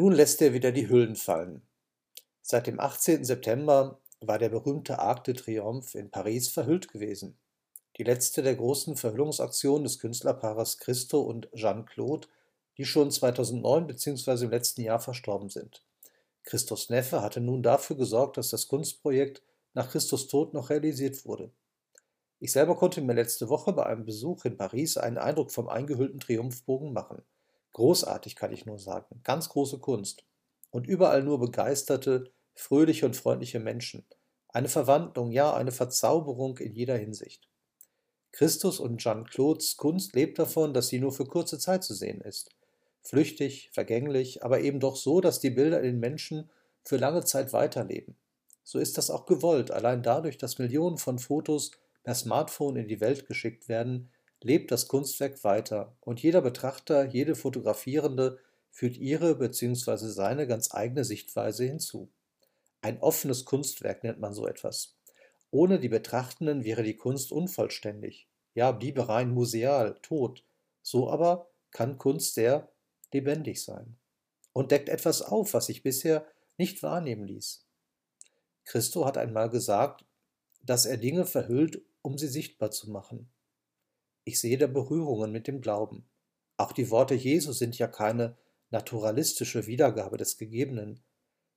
Nun lässt er wieder die Hüllen fallen. Seit dem 18. September war der berühmte Arc de Triomphe in Paris verhüllt gewesen. Die letzte der großen Verhüllungsaktionen des Künstlerpaares Christo und Jeanne-Claude, die schon 2009 bzw. im letzten Jahr verstorben sind. Christos Neffe hatte nun dafür gesorgt, dass das Kunstprojekt nach Christus Tod noch realisiert wurde. Ich selber konnte mir letzte Woche bei einem Besuch in Paris einen Eindruck vom eingehüllten Triumphbogen machen. Großartig kann ich nur sagen, ganz große Kunst. Und überall nur begeisterte, fröhliche und freundliche Menschen. Eine Verwandlung, ja, eine Verzauberung in jeder Hinsicht. Christus und Jean-Claudes Kunst lebt davon, dass sie nur für kurze Zeit zu sehen ist. Flüchtig, vergänglich, aber eben doch so, dass die Bilder in den Menschen für lange Zeit weiterleben. So ist das auch gewollt, allein dadurch, dass Millionen von Fotos per Smartphone in die Welt geschickt werden, lebt das Kunstwerk weiter und jeder Betrachter, jede Fotografierende führt ihre bzw. seine ganz eigene Sichtweise hinzu. Ein offenes Kunstwerk nennt man so etwas. Ohne die Betrachtenden wäre die Kunst unvollständig, ja, bliebe rein museal, tot. So aber kann Kunst sehr lebendig sein und deckt etwas auf, was sich bisher nicht wahrnehmen ließ. Christo hat einmal gesagt, dass er Dinge verhüllt, um sie sichtbar zu machen. Ich sehe da Berührungen mit dem Glauben. Auch die Worte Jesu sind ja keine naturalistische Wiedergabe des Gegebenen.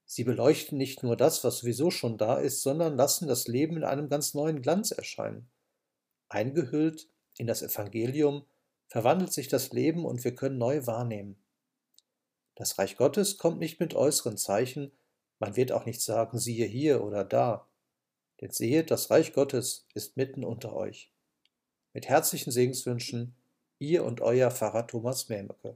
Sie beleuchten nicht nur das, was sowieso schon da ist, sondern lassen das Leben in einem ganz neuen Glanz erscheinen. Eingehüllt in das Evangelium verwandelt sich das Leben und wir können neu wahrnehmen. Das Reich Gottes kommt nicht mit äußeren Zeichen, man wird auch nicht sagen, siehe hier oder da. Denn sehet, das Reich Gottes ist mitten unter euch. Mit herzlichen Segenswünschen, ihr und euer Pfarrer Thomas Mähmecke.